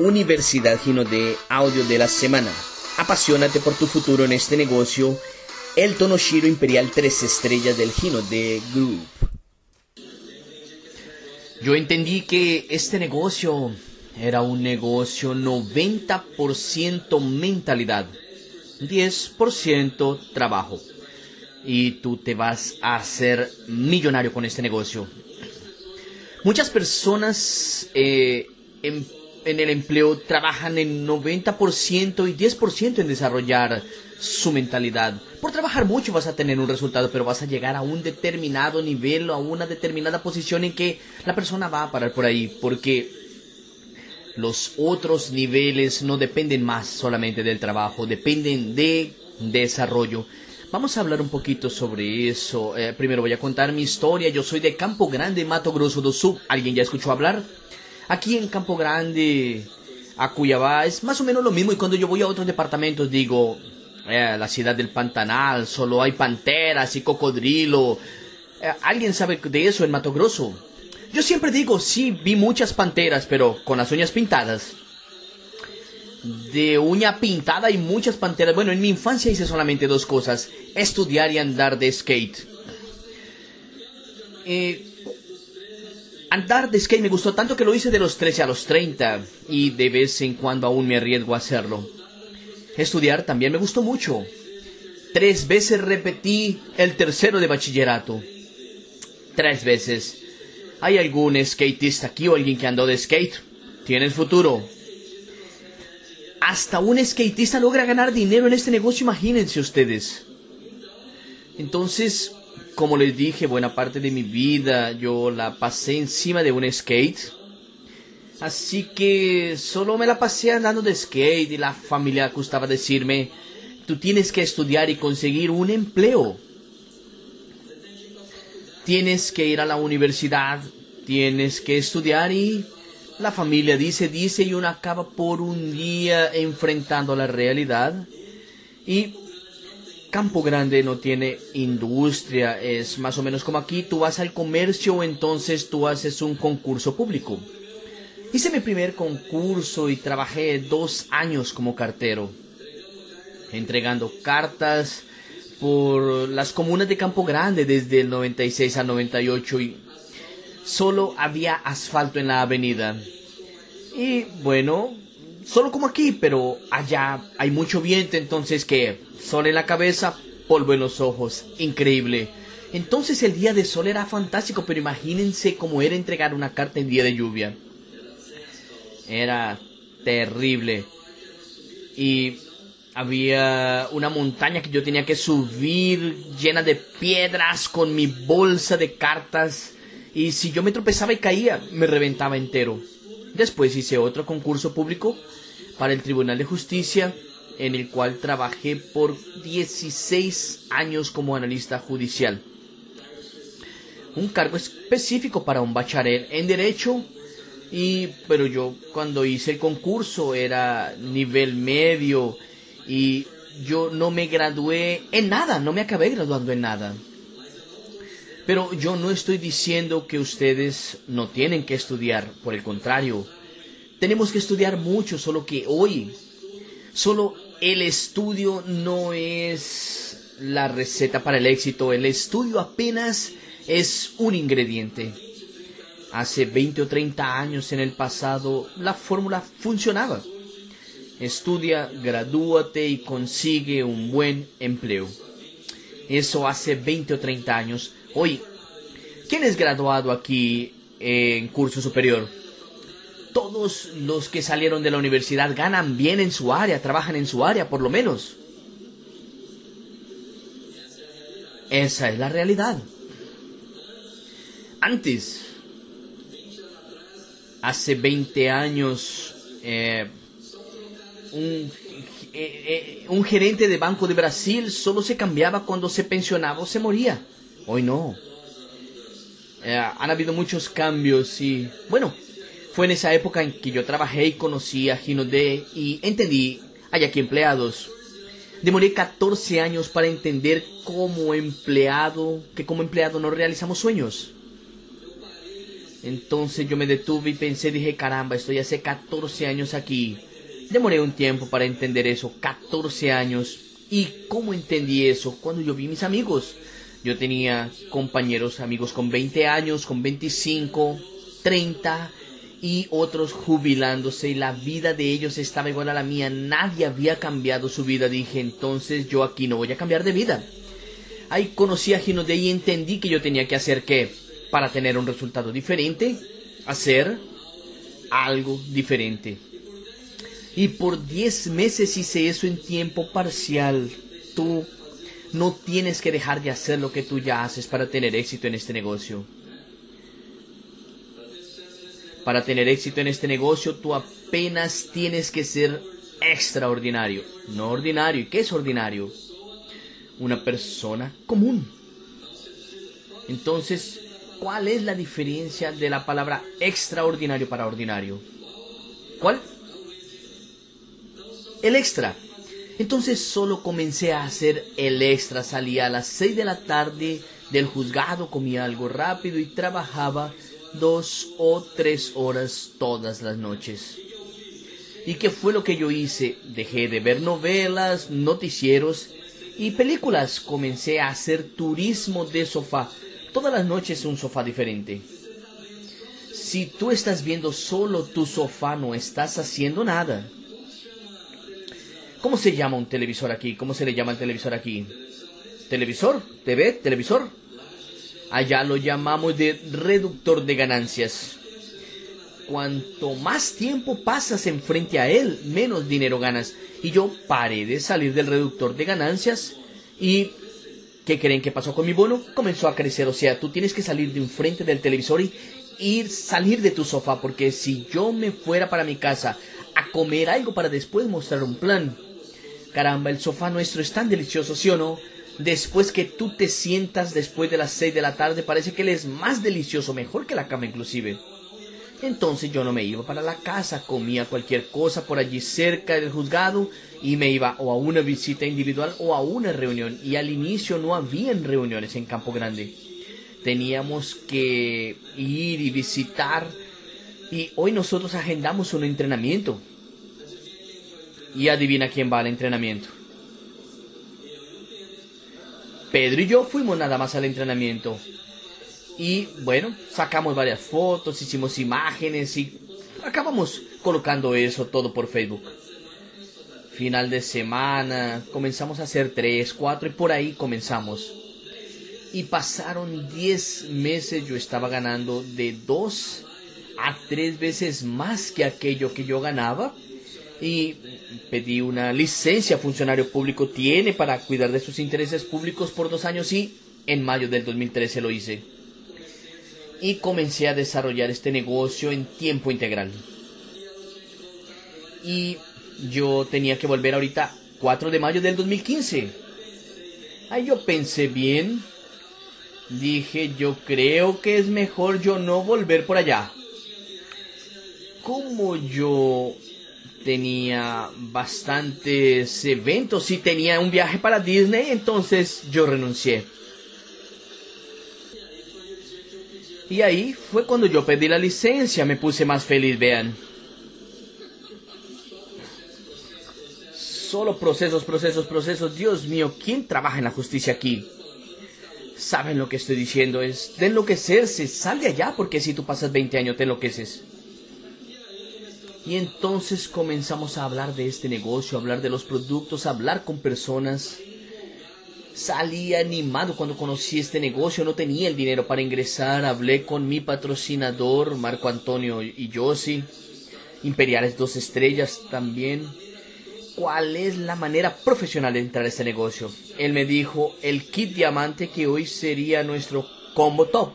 Universidad Gino de Audio de la Semana. Apasionate por tu futuro en este negocio. El Tonoshiro Imperial 3 estrellas del Gino de Group. Yo entendí que este negocio era un negocio 90% mentalidad, 10% trabajo. Y tú te vas a hacer millonario con este negocio. Muchas personas eh, en, en, el empleo trabajan en 90% y 10% en desarrollar su mentalidad. Por trabajar mucho vas a tener un resultado, pero vas a llegar a un determinado nivel o a una determinada posición en que la persona va a parar por ahí, porque los otros niveles no dependen más solamente del trabajo, dependen de desarrollo. Vamos a hablar un poquito sobre eso. Eh, primero voy a contar mi historia. Yo soy de Campo Grande, Mato Grosso do Sul. ¿Alguien ya escuchó hablar? Aquí en Campo Grande, a Cuyabá, es más o menos lo mismo. Y cuando yo voy a otros departamentos digo, eh, la ciudad del Pantanal, solo hay panteras y cocodrilo. Eh, ¿Alguien sabe de eso en Mato Grosso? Yo siempre digo, sí, vi muchas panteras, pero con las uñas pintadas de uña pintada y muchas panteras. Bueno, en mi infancia hice solamente dos cosas, estudiar y andar de skate. Eh, andar de skate me gustó tanto que lo hice de los 13 a los 30 y de vez en cuando aún me arriesgo a hacerlo. Estudiar también me gustó mucho. Tres veces repetí el tercero de bachillerato. Tres veces. ¿Hay algún skatista aquí o alguien que andó de skate? Tienes futuro hasta un skatista logra ganar dinero en este negocio, imagínense ustedes. Entonces, como les dije, buena parte de mi vida yo la pasé encima de un skate. Así que solo me la pasé andando de skate y la familia gustaba decirme, tú tienes que estudiar y conseguir un empleo. Tienes que ir a la universidad, tienes que estudiar y la familia dice, dice y uno acaba por un día enfrentando la realidad. Y Campo Grande no tiene industria, es más o menos como aquí, tú vas al comercio, entonces tú haces un concurso público. Hice mi primer concurso y trabajé dos años como cartero, entregando cartas por las comunas de Campo Grande desde el 96 al 98 y solo había asfalto en la avenida. Y bueno, solo como aquí, pero allá hay mucho viento, entonces que sol en la cabeza, polvo en los ojos, increíble. Entonces el día de sol era fantástico, pero imagínense cómo era entregar una carta en día de lluvia. Era terrible. Y había una montaña que yo tenía que subir llena de piedras con mi bolsa de cartas y si yo me tropezaba y caía, me reventaba entero. Después hice otro concurso público para el Tribunal de Justicia, en el cual trabajé por 16 años como analista judicial. Un cargo específico para un bachiller en Derecho, y, pero yo cuando hice el concurso era nivel medio y yo no me gradué en nada, no me acabé graduando en nada. Pero yo no estoy diciendo que ustedes no tienen que estudiar, por el contrario, tenemos que estudiar mucho, solo que hoy, solo el estudio no es la receta para el éxito, el estudio apenas es un ingrediente. Hace 20 o 30 años en el pasado la fórmula funcionaba. Estudia, gradúate y consigue un buen empleo. Eso hace 20 o 30 años. Hoy, ¿quién es graduado aquí en curso superior? Todos los que salieron de la universidad ganan bien en su área, trabajan en su área por lo menos. Esa es la realidad. Antes, hace 20 años, eh, un, eh, eh, un gerente de Banco de Brasil solo se cambiaba cuando se pensionaba o se moría. Hoy no. Han habido muchos cambios y bueno, fue en esa época en que yo trabajé y conocí a Gino D y entendí, hay aquí empleados. Demoré 14 años para entender como empleado, que como empleado no realizamos sueños. Entonces yo me detuve y pensé, dije, caramba, estoy hace 14 años aquí. Demoré un tiempo para entender eso, 14 años. ¿Y cómo entendí eso? Cuando yo vi mis amigos. Yo tenía compañeros, amigos con 20 años, con 25, 30 y otros jubilándose y la vida de ellos estaba igual a la mía. Nadie había cambiado su vida. Dije, entonces yo aquí no voy a cambiar de vida. Ahí conocí a Gino de y entendí que yo tenía que hacer qué para tener un resultado diferente, hacer algo diferente. Y por 10 meses hice eso en tiempo parcial. Tú no tienes que dejar de hacer lo que tú ya haces para tener éxito en este negocio. Para tener éxito en este negocio, tú apenas tienes que ser extraordinario, no ordinario. ¿Y qué es ordinario? Una persona común. Entonces, ¿cuál es la diferencia de la palabra extraordinario para ordinario? ¿Cuál? El extra. Entonces solo comencé a hacer el extra. Salía a las 6 de la tarde del juzgado, comía algo rápido y trabajaba dos o tres horas todas las noches. ¿Y qué fue lo que yo hice? Dejé de ver novelas, noticieros y películas. Comencé a hacer turismo de sofá. Todas las noches un sofá diferente. Si tú estás viendo solo tu sofá, no estás haciendo nada. ¿Cómo se llama un televisor aquí? ¿Cómo se le llama el televisor aquí? ¿Televisor? ¿TV? ¿Televisor? Allá lo llamamos de reductor de ganancias. Cuanto más tiempo pasas enfrente a él, menos dinero ganas. Y yo paré de salir del reductor de ganancias y ¿qué creen que pasó con mi bono? Comenzó a crecer. O sea, tú tienes que salir de enfrente del televisor y ir, salir de tu sofá. Porque si yo me fuera para mi casa a comer algo para después mostrar un plan, Caramba, el sofá nuestro es tan delicioso, ¿sí o no? Después que tú te sientas después de las 6 de la tarde, parece que él es más delicioso, mejor que la cama inclusive. Entonces yo no me iba para la casa, comía cualquier cosa por allí cerca del juzgado y me iba o a una visita individual o a una reunión. Y al inicio no habían reuniones en Campo Grande. Teníamos que ir y visitar. Y hoy nosotros agendamos un entrenamiento y adivina quién va al entrenamiento. Pedro y yo fuimos nada más al entrenamiento. Y bueno, sacamos varias fotos, hicimos imágenes y acabamos colocando eso todo por Facebook. Final de semana, comenzamos a hacer tres, cuatro y por ahí comenzamos. Y pasaron 10 meses, yo estaba ganando de dos a tres veces más que aquello que yo ganaba y pedí una licencia funcionario público tiene para cuidar de sus intereses públicos por dos años y en mayo del 2013 lo hice. Y comencé a desarrollar este negocio en tiempo integral. Y yo tenía que volver ahorita 4 de mayo del 2015. Ahí yo pensé bien. Dije, yo creo que es mejor yo no volver por allá. Como yo tenía bastantes eventos y tenía un viaje para Disney, entonces yo renuncié. Y ahí fue cuando yo pedí la licencia, me puse más feliz, vean. Solo procesos, procesos, procesos. Dios mío, ¿quién trabaja en la justicia aquí? Saben lo que estoy diciendo, es de enloquecerse, sal de allá porque si tú pasas 20 años te enloqueces. Y entonces comenzamos a hablar de este negocio, a hablar de los productos, a hablar con personas. Salí animado cuando conocí este negocio, no tenía el dinero para ingresar, hablé con mi patrocinador, Marco Antonio y Josi, Imperiales Dos Estrellas también. ¿Cuál es la manera profesional de entrar a este negocio? Él me dijo el kit diamante que hoy sería nuestro combo top.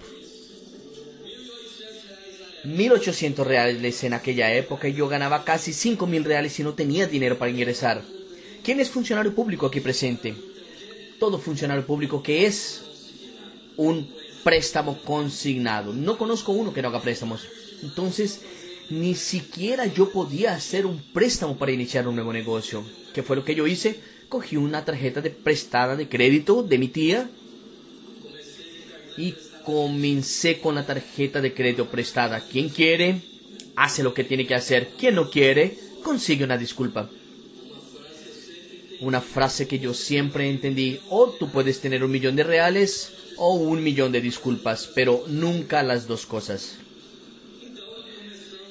1.800 reales en aquella época y yo ganaba casi 5.000 reales y no tenía dinero para ingresar. ¿Quién es funcionario público aquí presente? Todo funcionario público que es un préstamo consignado. No conozco uno que no haga préstamos. Entonces, ni siquiera yo podía hacer un préstamo para iniciar un nuevo negocio. ¿Qué fue lo que yo hice? Cogí una tarjeta de prestada de crédito de mi tía y comencé con la tarjeta de crédito prestada. Quien quiere, hace lo que tiene que hacer. Quien no quiere, consigue una disculpa. Una frase que yo siempre entendí, o tú puedes tener un millón de reales o un millón de disculpas, pero nunca las dos cosas.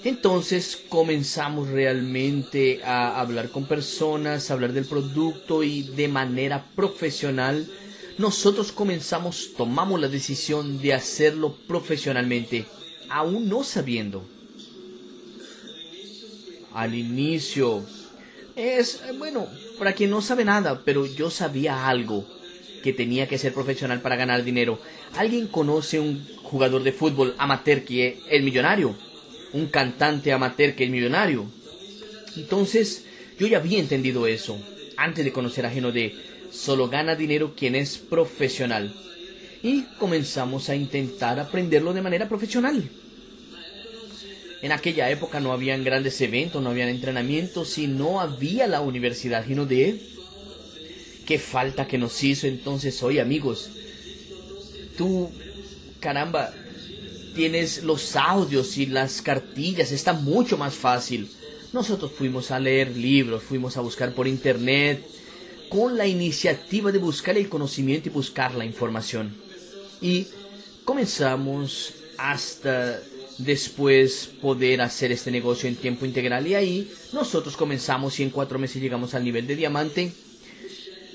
Entonces comenzamos realmente a hablar con personas, a hablar del producto y de manera profesional nosotros comenzamos, tomamos la decisión de hacerlo profesionalmente, aún no sabiendo. Al inicio es, bueno, para quien no sabe nada, pero yo sabía algo que tenía que ser profesional para ganar dinero. ¿Alguien conoce un jugador de fútbol amateur que es millonario? Un cantante amateur que es millonario. Entonces, yo ya había entendido eso antes de conocer a de Solo gana dinero quien es profesional. Y comenzamos a intentar aprenderlo de manera profesional. En aquella época no habían grandes eventos, no habían entrenamientos y no había la universidad de Qué falta que nos hizo entonces hoy, amigos. Tú, caramba, tienes los audios y las cartillas, está mucho más fácil. Nosotros fuimos a leer libros, fuimos a buscar por internet, con la iniciativa de buscar el conocimiento y buscar la información. Y comenzamos hasta después poder hacer este negocio en tiempo integral. Y ahí nosotros comenzamos y en cuatro meses llegamos al nivel de diamante.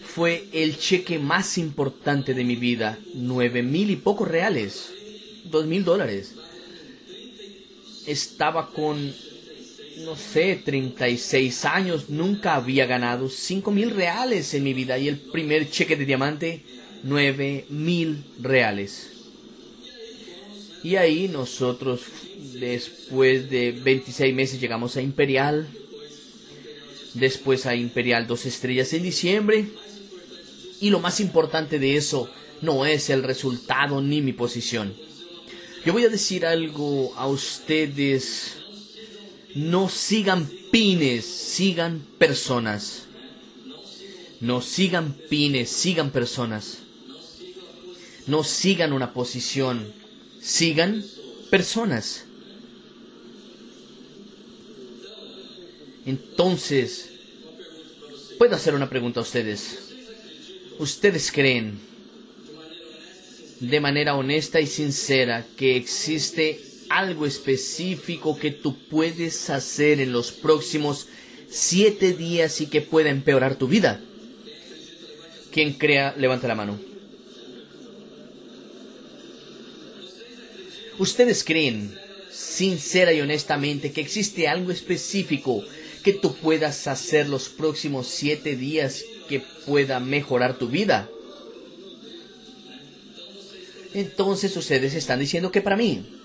Fue el cheque más importante de mi vida. Nueve mil y pocos reales. Dos mil dólares. Estaba con no sé, 36 años, nunca había ganado 5 mil reales en mi vida y el primer cheque de diamante, 9 mil reales. Y ahí nosotros, después de 26 meses, llegamos a Imperial. Después a Imperial dos estrellas en diciembre. Y lo más importante de eso no es el resultado ni mi posición. Yo voy a decir algo a ustedes no sigan pines, sigan personas. No sigan pines, sigan personas. No sigan una posición, sigan personas. Entonces, puedo hacer una pregunta a ustedes. ¿Ustedes creen de manera honesta y sincera que existe algo específico que tú puedes hacer en los próximos siete días y que pueda empeorar tu vida? Quien crea, levanta la mano. ¿Ustedes creen, sincera y honestamente, que existe algo específico que tú puedas hacer los próximos siete días que pueda mejorar tu vida? Entonces ustedes están diciendo que para mí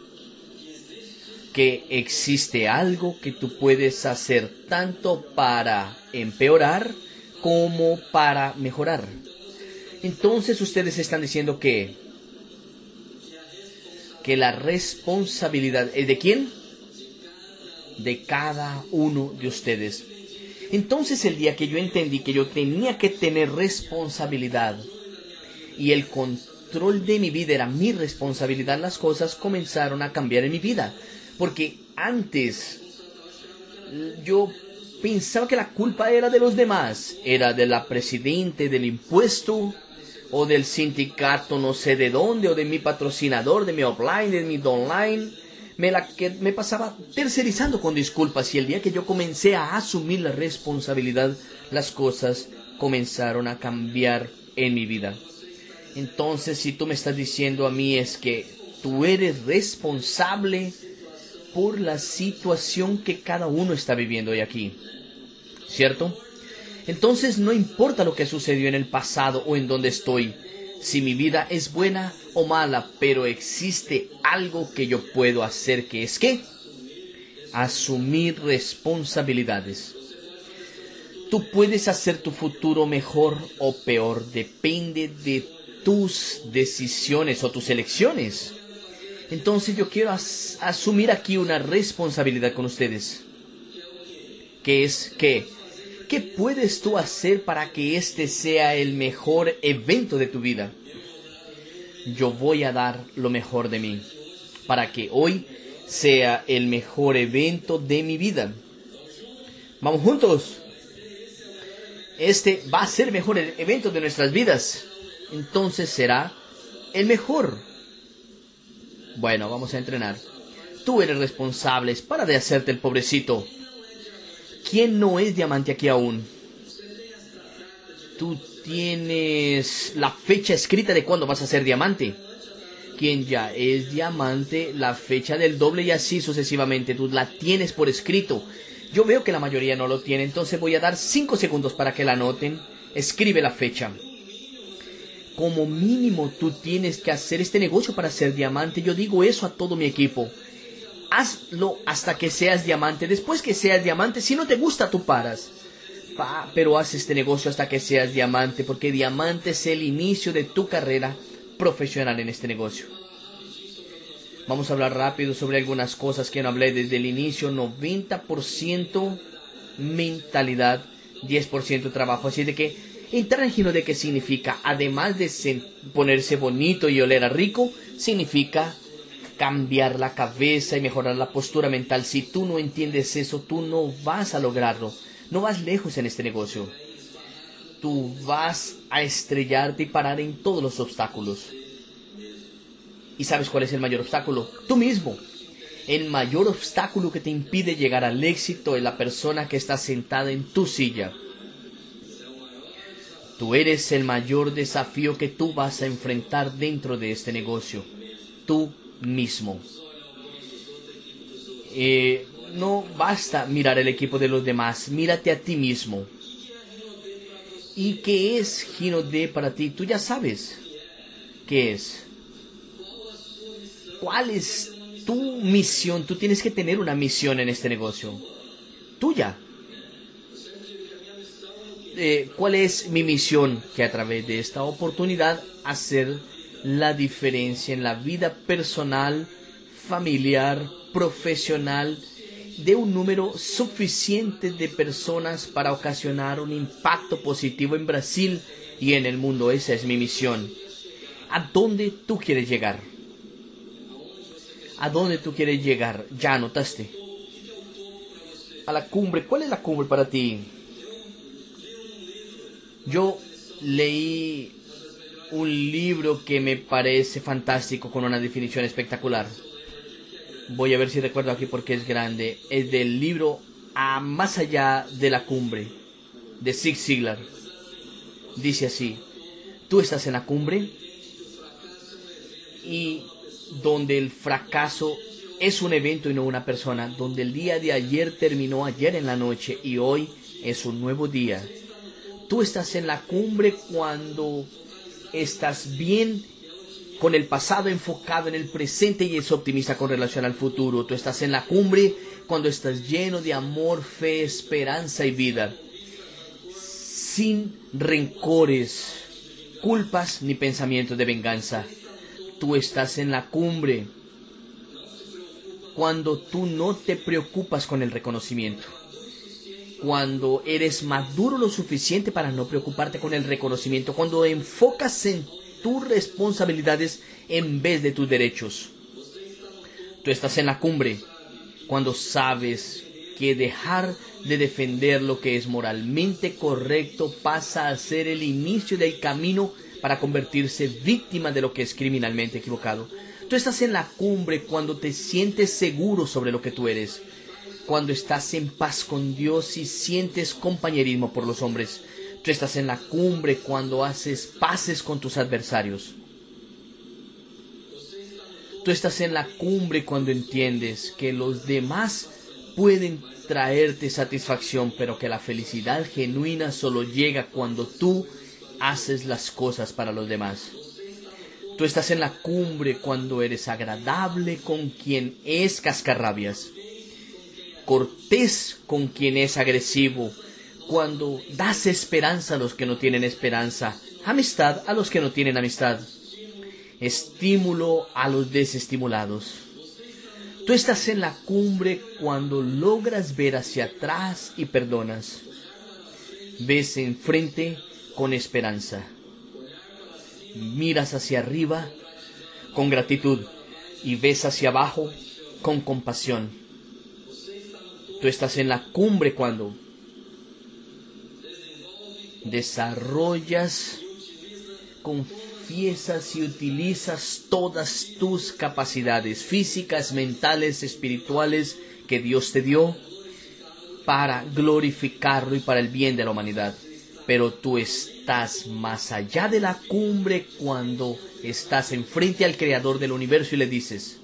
que existe algo que tú puedes hacer tanto para empeorar como para mejorar. Entonces ustedes están diciendo que que la responsabilidad es de quién? De cada uno de ustedes. Entonces el día que yo entendí que yo tenía que tener responsabilidad y el control de mi vida era mi responsabilidad, las cosas comenzaron a cambiar en mi vida. Porque antes yo pensaba que la culpa era de los demás, era de la presidente del impuesto o del sindicato no sé de dónde o de mi patrocinador, de mi offline, de mi online. Me, la, que, me pasaba tercerizando con disculpas y el día que yo comencé a asumir la responsabilidad, las cosas comenzaron a cambiar en mi vida. Entonces, si tú me estás diciendo a mí es que tú eres responsable por la situación que cada uno está viviendo hoy aquí. ¿Cierto? Entonces no importa lo que sucedió en el pasado o en donde estoy, si mi vida es buena o mala, pero existe algo que yo puedo hacer que es que asumir responsabilidades. Tú puedes hacer tu futuro mejor o peor, depende de tus decisiones o tus elecciones. Entonces yo quiero asumir aquí una responsabilidad con ustedes. Que es que, ¿qué puedes tú hacer para que este sea el mejor evento de tu vida? yo voy a dar lo mejor de mí para que hoy sea el mejor evento de mi vida. Vamos juntos. Este va a ser el mejor evento de nuestras vidas. Entonces será el mejor. Bueno, vamos a entrenar. Tú eres responsable. Para de hacerte el pobrecito. ¿Quién no es diamante aquí aún? Tú tienes la fecha escrita de cuándo vas a ser diamante. Quien ya es diamante, la fecha del doble y así sucesivamente. Tú la tienes por escrito. Yo veo que la mayoría no lo tiene, entonces voy a dar 5 segundos para que la anoten. Escribe la fecha. Como mínimo tú tienes que hacer este negocio para ser diamante. Yo digo eso a todo mi equipo. Hazlo hasta que seas diamante. Después que seas diamante, si no te gusta, tú paras. pero haz este negocio hasta que seas diamante, porque diamante es el inicio de tu carrera profesional en este negocio. Vamos a hablar rápido sobre algunas cosas que no hablé desde el inicio. 90% mentalidad, 10% trabajo. Así de que giro de qué significa, además de ponerse bonito y oler a rico, significa cambiar la cabeza y mejorar la postura mental. Si tú no entiendes eso, tú no vas a lograrlo. No vas lejos en este negocio. Tú vas a estrellarte y parar en todos los obstáculos. ¿Y sabes cuál es el mayor obstáculo? Tú mismo. El mayor obstáculo que te impide llegar al éxito es la persona que está sentada en tu silla. Tú eres el mayor desafío que tú vas a enfrentar dentro de este negocio. Tú mismo. Eh, no basta mirar el equipo de los demás, mírate a ti mismo. ¿Y qué es Gino D para ti? Tú ya sabes qué es cuál es tu misión. Tú tienes que tener una misión en este negocio. Tuya. Eh, ¿Cuál es mi misión? Que a través de esta oportunidad hacer la diferencia en la vida personal, familiar, profesional de un número suficiente de personas para ocasionar un impacto positivo en Brasil y en el mundo. Esa es mi misión. ¿A dónde tú quieres llegar? a dónde tú quieres llegar. Ya anotaste. A la cumbre. ¿Cuál es la cumbre para ti? Yo leí un libro que me parece fantástico con una definición espectacular. Voy a ver si recuerdo aquí porque es grande. Es del libro A Más allá de la cumbre de Zig Ziglar. Dice así, tú estás en la cumbre y donde el fracaso es un evento y no una persona, donde el día de ayer terminó ayer en la noche y hoy es un nuevo día. Tú estás en la cumbre cuando estás bien con el pasado enfocado en el presente y es optimista con relación al futuro. Tú estás en la cumbre cuando estás lleno de amor, fe, esperanza y vida. Sin rencores, culpas ni pensamientos de venganza tú estás en la cumbre, cuando tú no te preocupas con el reconocimiento, cuando eres maduro lo suficiente para no preocuparte con el reconocimiento, cuando enfocas en tus responsabilidades en vez de tus derechos. Tú estás en la cumbre cuando sabes que dejar de defender lo que es moralmente correcto pasa a ser el inicio del camino para convertirse víctima de lo que es criminalmente equivocado. Tú estás en la cumbre cuando te sientes seguro sobre lo que tú eres, cuando estás en paz con Dios y sientes compañerismo por los hombres. Tú estás en la cumbre cuando haces paces con tus adversarios. Tú estás en la cumbre cuando entiendes que los demás pueden traerte satisfacción, pero que la felicidad genuina solo llega cuando tú haces las cosas para los demás. Tú estás en la cumbre cuando eres agradable con quien es cascarrabias, cortés con quien es agresivo, cuando das esperanza a los que no tienen esperanza, amistad a los que no tienen amistad, estímulo a los desestimulados. Tú estás en la cumbre cuando logras ver hacia atrás y perdonas. Ves enfrente con esperanza. Miras hacia arriba con gratitud y ves hacia abajo con compasión. Tú estás en la cumbre cuando desarrollas, confiesas y utilizas todas tus capacidades físicas, mentales, espirituales que Dios te dio para glorificarlo y para el bien de la humanidad. Pero tú estás más allá de la cumbre cuando estás enfrente al Creador del universo y le dices,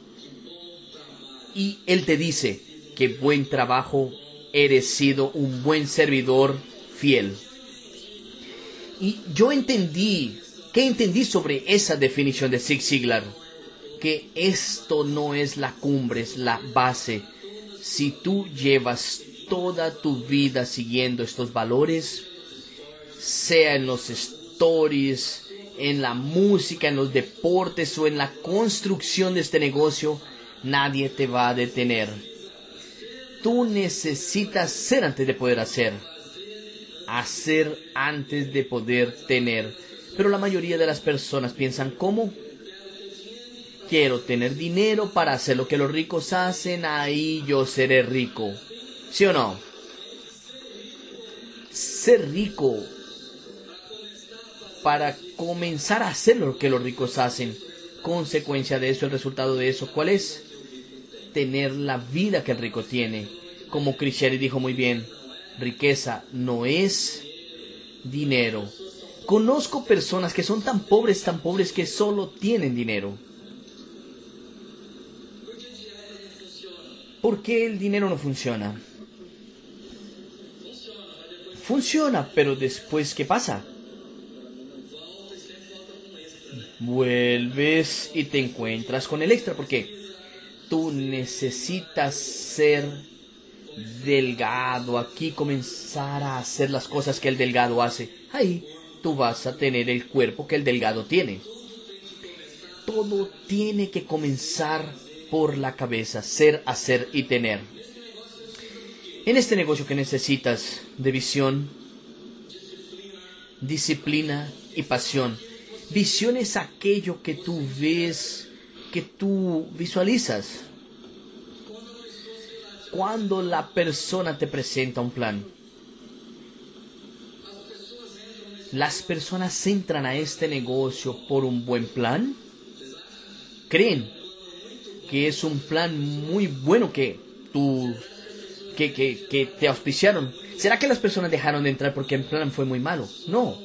y Él te dice, que buen trabajo, eres sido un buen servidor fiel. Y yo entendí, ¿qué entendí sobre esa definición de Zig Ziglar? Que esto no es la cumbre, es la base. Si tú llevas toda tu vida siguiendo estos valores, sea en los stories, en la música, en los deportes o en la construcción de este negocio, nadie te va a detener. Tú necesitas ser antes de poder hacer. Hacer antes de poder tener. Pero la mayoría de las personas piensan, ¿cómo? Quiero tener dinero para hacer lo que los ricos hacen, ahí yo seré rico. ¿Sí o no? Ser rico para comenzar a hacer lo que los ricos hacen. Consecuencia de eso, el resultado de eso, ¿cuál es? Tener la vida que el rico tiene. Como Cristiani dijo muy bien, riqueza no es dinero. Conozco personas que son tan pobres, tan pobres que solo tienen dinero. ¿Por qué el dinero no funciona? Funciona, pero después, ¿qué pasa? Vuelves y te encuentras con el extra, porque tú necesitas ser delgado, aquí comenzar a hacer las cosas que el delgado hace. Ahí tú vas a tener el cuerpo que el delgado tiene. Todo tiene que comenzar por la cabeza, ser, hacer y tener. En este negocio que necesitas de visión, disciplina y pasión. Visión es aquello que tú ves, que tú visualizas. Cuando la persona te presenta un plan, las personas entran a este negocio por un buen plan. Creen que es un plan muy bueno que tú que, que, que te auspiciaron. ¿Será que las personas dejaron de entrar porque el plan fue muy malo? No.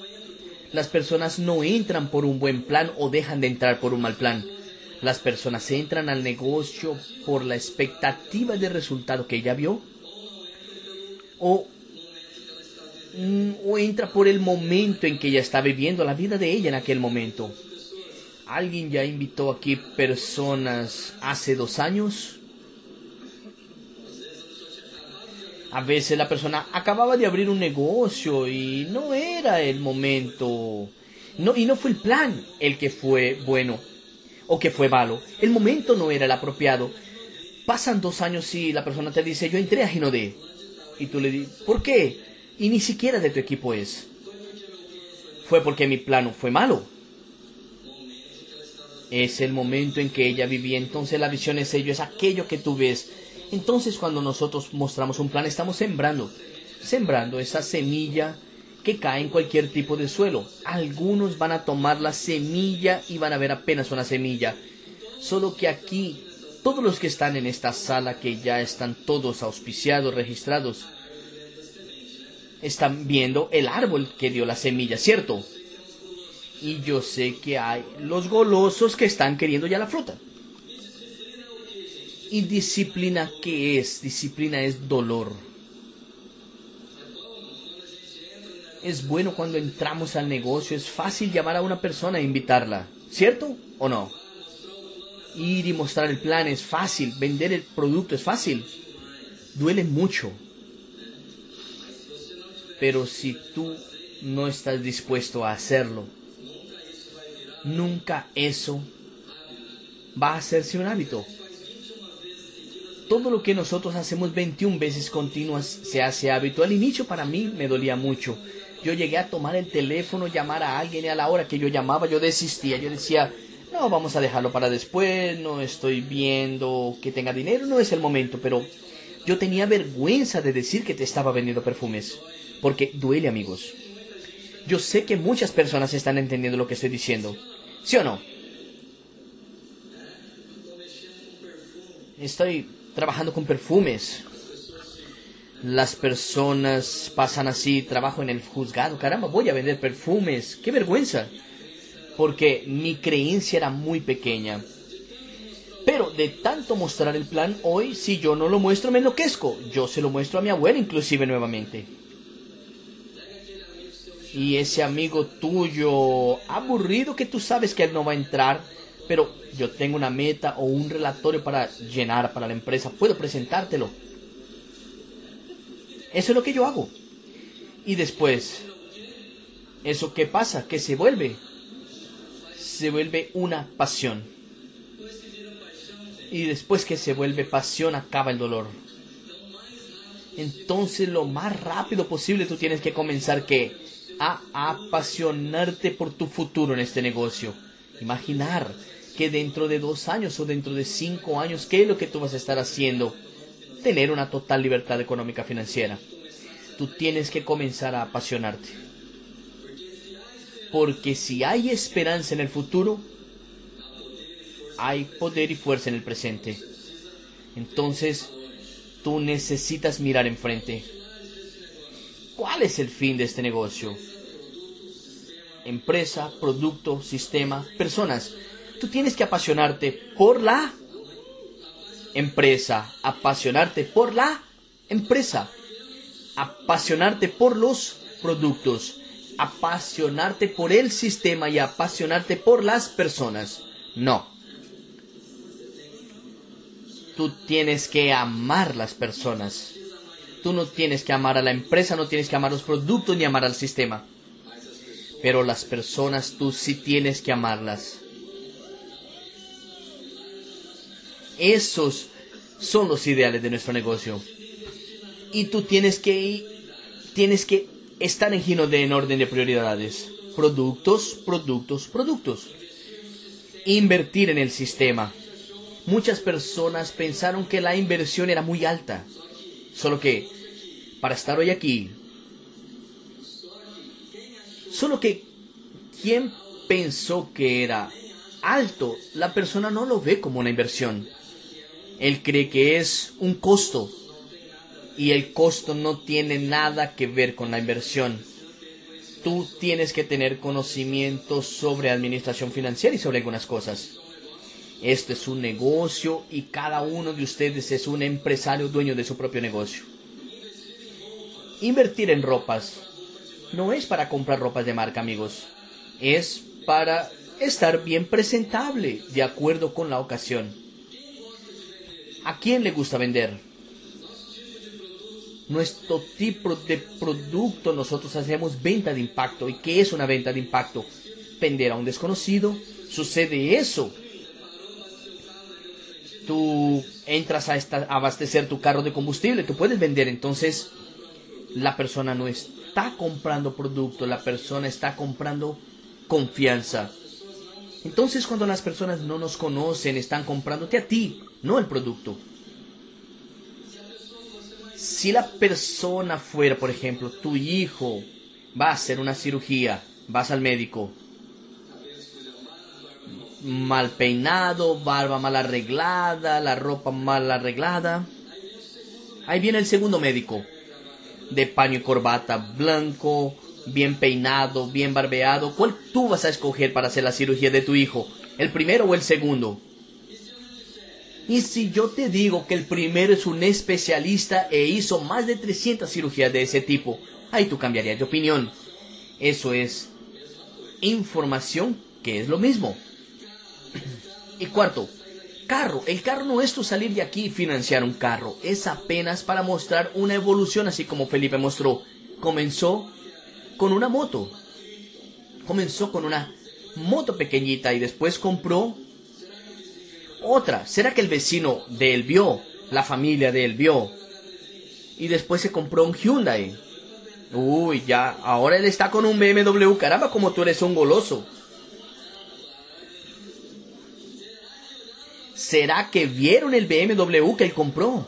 Las personas no entran por un buen plan o dejan de entrar por un mal plan. Las personas entran al negocio por la expectativa de resultado que ella vio. O, mm, o entra por el momento en que ella está viviendo la vida de ella en aquel momento. ¿Alguien ya invitó aquí personas hace dos años? A veces la persona acababa de abrir un negocio y no era el momento. No, y no fue el plan el que fue bueno o que fue malo. El momento no era el apropiado. Pasan dos años y la persona te dice, yo entré a Ginodé. Y tú le dices, ¿por qué? Y ni siquiera de tu equipo es. Fue porque mi plano fue malo es el momento en que ella vivía. Entonces la visión es ello, es aquello que tú ves. Entonces cuando nosotros mostramos un plan, estamos sembrando, sembrando esa semilla que cae en cualquier tipo de suelo. Algunos van a tomar la semilla y van a ver apenas una semilla. Solo que aquí, todos los que están en esta sala, que ya están todos auspiciados, registrados, están viendo el árbol que dio la semilla, ¿cierto? Y yo sé que hay los golosos que están queriendo ya la fruta. ¿Y disciplina qué es? Disciplina es dolor. Es bueno cuando entramos al negocio, es fácil llamar a una persona e invitarla, ¿cierto o no? Ir y mostrar el plan es fácil, vender el producto es fácil, duele mucho. Pero si tú no estás dispuesto a hacerlo, nunca eso va a hacerse un hábito. Todo lo que nosotros hacemos 21 veces continuas se hace hábito. Al inicio para mí me dolía mucho. Yo llegué a tomar el teléfono, llamar a alguien y a la hora que yo llamaba yo desistía. Yo decía, no, vamos a dejarlo para después, no estoy viendo que tenga dinero, no es el momento, pero yo tenía vergüenza de decir que te estaba vendiendo perfumes, porque duele amigos. Yo sé que muchas personas están entendiendo lo que estoy diciendo, ¿sí o no? Estoy trabajando con perfumes. Las personas pasan así, trabajo en el juzgado, caramba, voy a vender perfumes, qué vergüenza porque mi creencia era muy pequeña. Pero de tanto mostrar el plan, hoy si yo no lo muestro me enloquezco. Yo se lo muestro a mi abuela inclusive nuevamente. Y ese amigo tuyo aburrido que tú sabes que él no va a entrar, pero yo tengo una meta o un relatorio para llenar para la empresa, puedo presentártelo. Eso es lo que yo hago. Y después, ¿eso qué pasa? Que se vuelve se vuelve una pasión. Y después que se vuelve pasión acaba el dolor. Entonces lo más rápido posible tú tienes que comenzar que a apasionarte por tu futuro en este negocio. Imaginar que dentro de dos años o dentro de cinco años, ¿qué es lo que tú vas a estar haciendo? Tener una total libertad económica financiera. Tú tienes que comenzar a apasionarte. Porque si hay esperanza en el futuro, hay poder y fuerza en el presente. Entonces, tú necesitas mirar enfrente. ¿Cuál es el fin de este negocio? Empresa, producto, sistema, personas. Tú tienes que apasionarte por la empresa, apasionarte por la empresa, apasionarte por los productos, apasionarte por el sistema y apasionarte por las personas. No. Tú tienes que amar las personas. Tú no tienes que amar a la empresa, no tienes que amar los productos ni amar al sistema. Pero las personas tú sí tienes que amarlas. Esos son los ideales de nuestro negocio. Y tú tienes que tienes que están en gino de en orden de prioridades. Productos, productos, productos. Invertir en el sistema. Muchas personas pensaron que la inversión era muy alta. Solo que, para estar hoy aquí, solo que, ¿quién pensó que era alto? La persona no lo ve como una inversión. Él cree que es un costo y el costo no tiene nada que ver con la inversión. Tú tienes que tener conocimiento sobre administración financiera y sobre algunas cosas. Esto es un negocio y cada uno de ustedes es un empresario dueño de su propio negocio. Invertir en ropas no es para comprar ropas de marca, amigos. Es para estar bien presentable de acuerdo con la ocasión. ¿A quién le gusta vender? nuestro tipo de producto nosotros hacemos venta de impacto. ¿Y qué es una venta de impacto? Vender a un desconocido. Sucede eso. Tú entras a, esta, abastecer tu carro de combustible, tú puedes vender. Entonces, la persona no está comprando producto, la persona está comprando confianza. Entonces, cuando las personas no nos conocen, están comprándote a ti, no el producto si la persona fuera, por ejemplo, tu hijo va a hacer una cirugía, vas al médico, mal peinado, barba mal arreglada, la ropa mal arreglada. Ahí viene el segundo médico, de paño y corbata blanco, bien peinado, bien barbeado. ¿Cuál tú vas a escoger para hacer la cirugía de tu hijo? ¿El primero o el segundo? Y si yo te digo que el primero es un especialista e hizo más de 300 cirugías de ese tipo, ahí tú cambiarías de opinión. Eso es información que es lo mismo. Y cuarto, carro. El carro no es tu salir de aquí y financiar un carro. Es apenas para mostrar una evolución así como Felipe mostró. Comenzó con una moto. Comenzó con una moto pequeñita y después compró otra. ¿Será que el vecino de él vio? La familia de él vio. Y después se compró un Hyundai. Uy, ya. Ahora él está con un BMW. Caramba, como tú eres un goloso. ¿Será que vieron el BMW que él compró?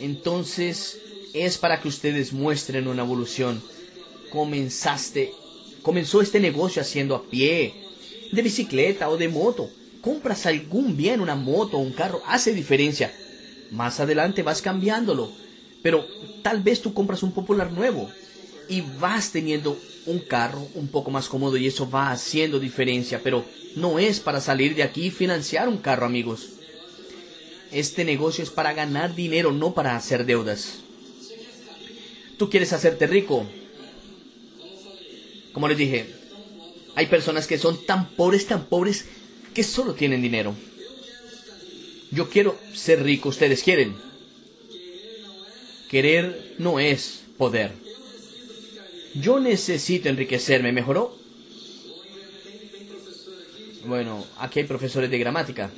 Entonces es para que ustedes muestren una evolución. Comenzaste, comenzó este negocio haciendo a pie, de bicicleta o de moto. Compras algún bien, una moto o un carro, hace diferencia. Más adelante vas cambiándolo. Pero tal vez tú compras un popular nuevo y vas teniendo un carro un poco más cómodo y eso va haciendo diferencia, pero no es para salir de aquí y financiar un carro, amigos. Este negocio es para ganar dinero, no para hacer deudas. Tú quieres hacerte rico. Como les dije, hay personas que son tan pobres, tan pobres, que solo tienen dinero. Yo quiero ser rico, ustedes quieren. Querer no es poder. Yo necesito enriquecerme, ¿mejoró? Bueno, aquí hay profesores de gramática.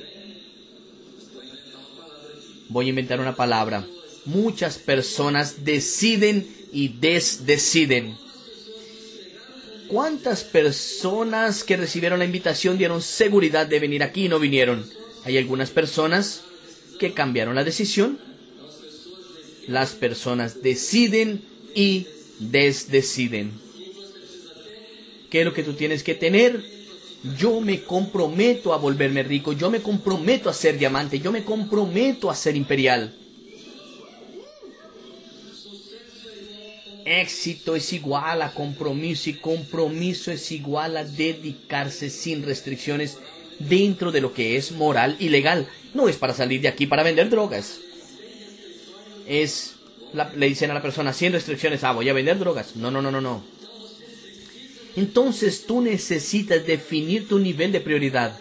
Voy a inventar una palabra. Muchas personas deciden y desdeciden. ¿Cuántas personas que recibieron la invitación dieron seguridad de venir aquí y no vinieron? Hay algunas personas que cambiaron la decisión. Las personas deciden y desdeciden. ¿Qué es lo que tú tienes que tener? Yo me comprometo a volverme rico, yo me comprometo a ser diamante, yo me comprometo a ser imperial. Éxito es igual a compromiso y compromiso es igual a dedicarse sin restricciones dentro de lo que es moral y legal. No es para salir de aquí para vender drogas. Es le dicen a la persona sin restricciones, ah, voy a vender drogas. No, no, no, no, no. Entonces tú necesitas definir tu nivel de prioridad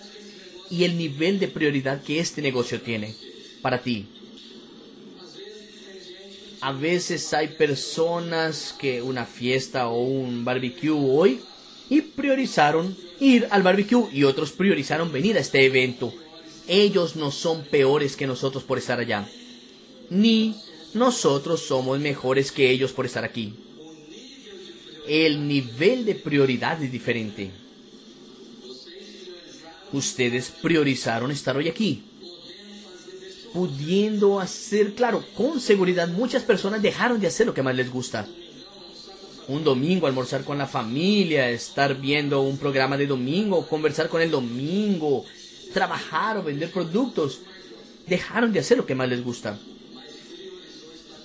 y el nivel de prioridad que este negocio tiene para ti. A veces hay personas que una fiesta o un barbecue hoy y priorizaron ir al barbecue y otros priorizaron venir a este evento. Ellos no son peores que nosotros por estar allá. Ni nosotros somos mejores que ellos por estar aquí. El nivel de prioridad es diferente. Ustedes priorizaron estar hoy aquí. Pudiendo hacer, claro, con seguridad, muchas personas dejaron de hacer lo que más les gusta. Un domingo, almorzar con la familia, estar viendo un programa de domingo, conversar con el domingo, trabajar o vender productos. Dejaron de hacer lo que más les gusta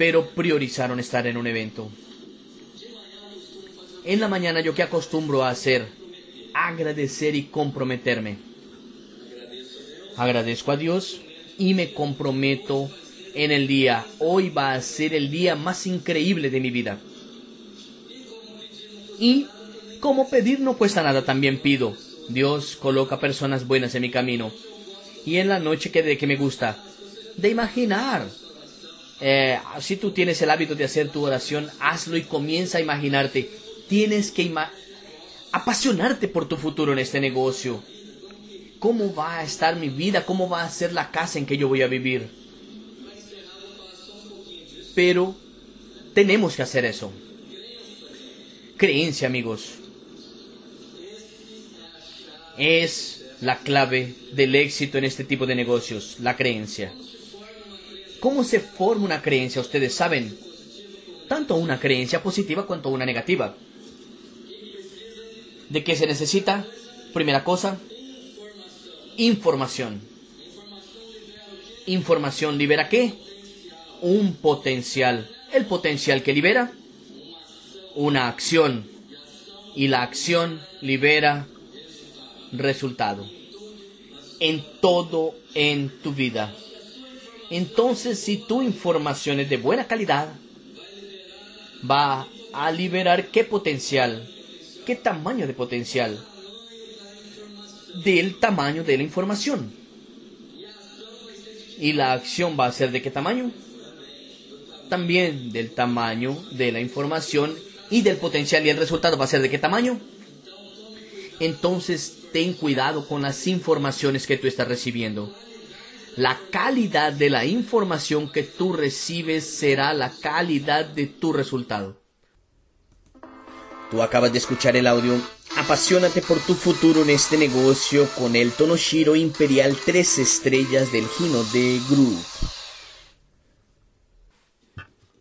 pero priorizaron estar en un evento. En la mañana yo que acostumbro a hacer, agradecer y comprometerme. Agradezco a Dios y me comprometo en el día. Hoy va a ser el día más increíble de mi vida. Y como pedir no cuesta nada, también pido. Dios coloca personas buenas en mi camino. Y en la noche que de que me gusta, de imaginar eh, si tú tienes el hábito de hacer tu oración, hazlo y comienza a imaginarte. Tienes que apasionarte por tu futuro en este negocio. ¿Cómo va a estar mi vida? ¿Cómo va a ser la casa en que yo voy a vivir? Pero tenemos que hacer eso. Creencia, amigos. Es la clave del éxito en este tipo de negocios, la creencia. ¿Cómo se forma una creencia? Ustedes saben, tanto una creencia positiva cuanto una negativa. ¿De qué se necesita? Primera cosa, información. Información libera qué? Un potencial. El potencial que libera una acción. Y la acción libera resultado. En todo en tu vida. Entonces, si tu información es de buena calidad, va a liberar qué potencial, qué tamaño de potencial, del tamaño de la información. Y la acción va a ser de qué tamaño? También del tamaño de la información y del potencial y el resultado va a ser de qué tamaño. Entonces ten cuidado con las informaciones que tú estás recibiendo la calidad de la información que tú recibes será la calidad de tu resultado. Tú acabas de escuchar el audio Apasionate por tu futuro en este negocio con el Tonoshiro Imperial 3 estrellas del Hino de Group.